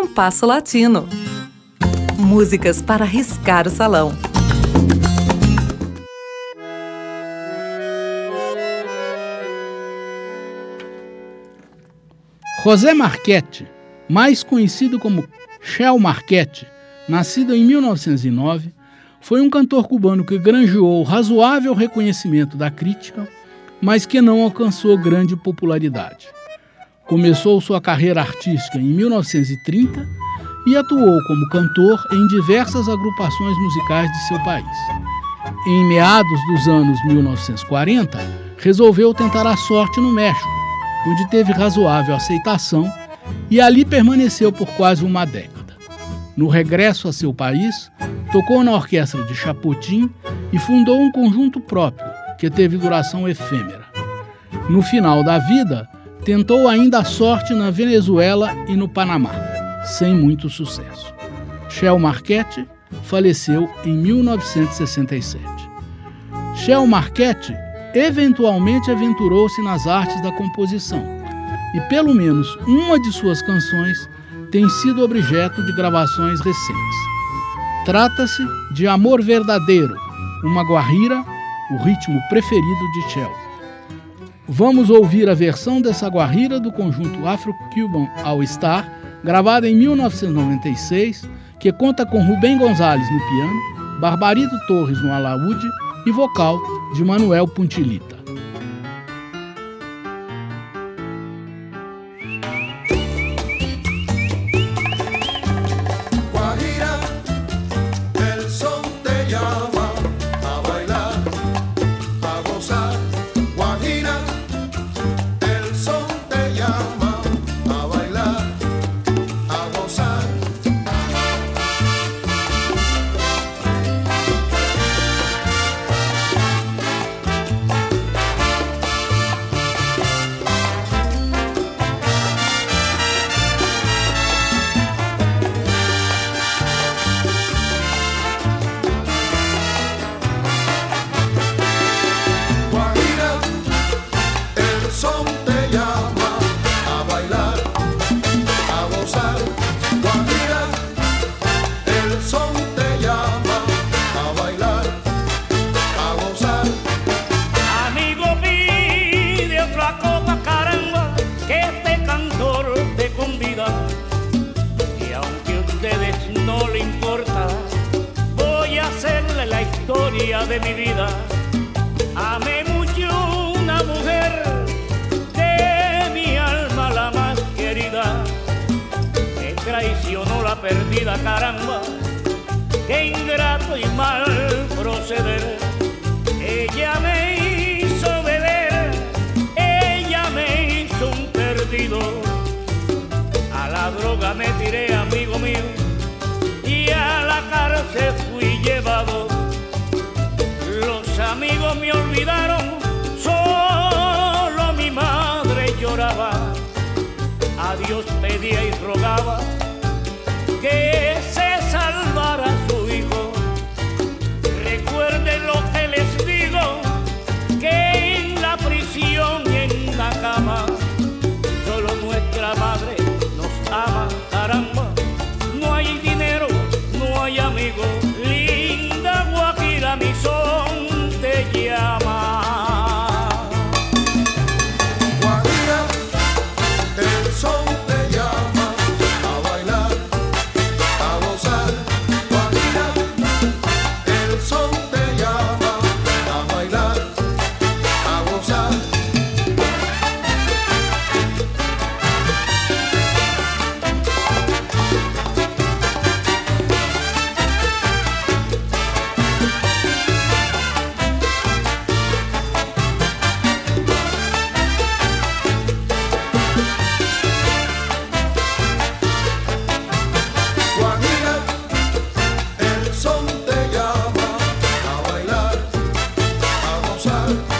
Compasso Latino. Músicas para riscar o salão. José Marchetti, mais conhecido como Shell Marchetti, nascido em 1909, foi um cantor cubano que granjeou razoável reconhecimento da crítica, mas que não alcançou grande popularidade. Começou sua carreira artística em 1930 e atuou como cantor em diversas agrupações musicais de seu país. Em meados dos anos 1940, resolveu tentar a sorte no México, onde teve razoável aceitação e ali permaneceu por quase uma década. No regresso a seu país, tocou na orquestra de Chapotin e fundou um conjunto próprio, que teve duração efêmera. No final da vida, tentou ainda a sorte na Venezuela e no Panamá, sem muito sucesso. Shell Marchetti faleceu em 1967. Shell Marchetti eventualmente aventurou-se nas artes da composição e pelo menos uma de suas canções tem sido objeto de gravações recentes. Trata-se de Amor Verdadeiro, uma guarrira, o ritmo preferido de Shell. Vamos ouvir a versão dessa guarrira do conjunto Afro-Cuban All Star, gravada em 1996, que conta com Rubem Gonzalez no piano, Barbarito Torres no alaúde e vocal de Manuel Puntilita. Mi vida. Amé mucho una mujer de mi alma la más querida. Me traicionó la perdida caramba, qué ingrato y mal proceder. Ella me hizo beber, ella me hizo un perdido. A la droga me tiré, olvidaron, solo mi madre lloraba. A Dios pedía y rogaba que se salvara su hijo. Recuerden lo que les digo, que en la prisión y en la cama, solo nuestra madre nos ama, caramba. No hay dinero, no hay amigos, outside.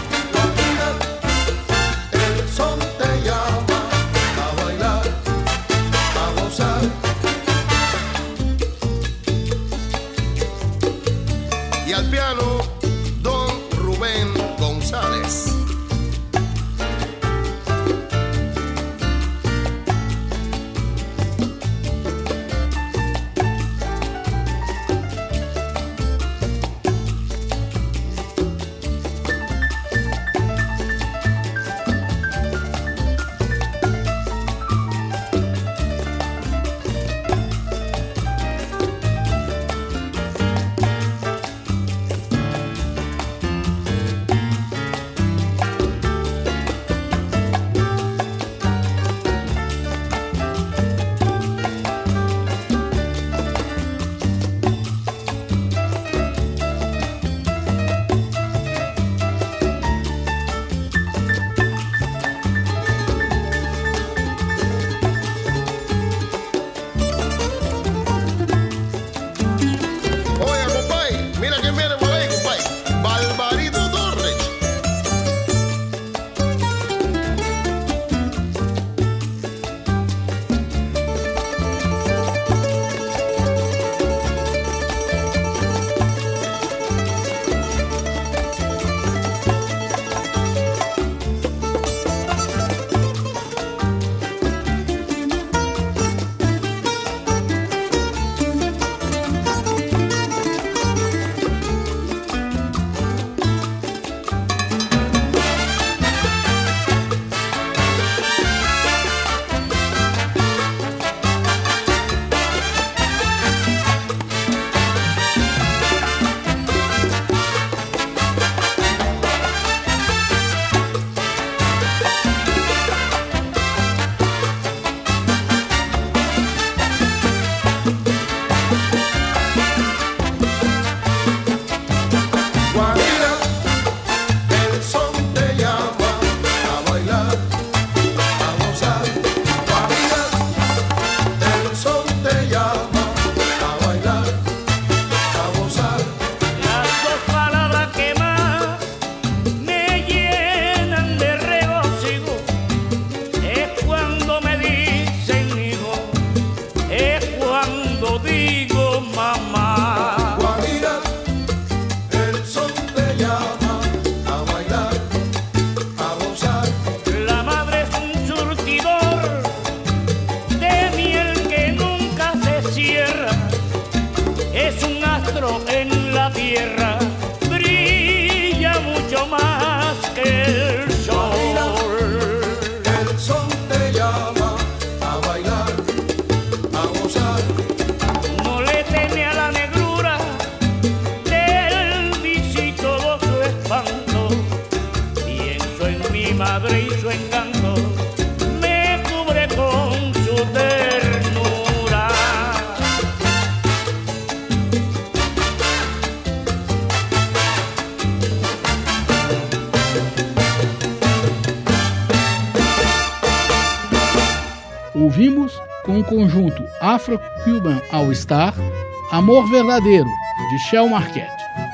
ouvimos com o conjunto Afro-Cuban All Star Amor Verdadeiro, de Shell Marquette.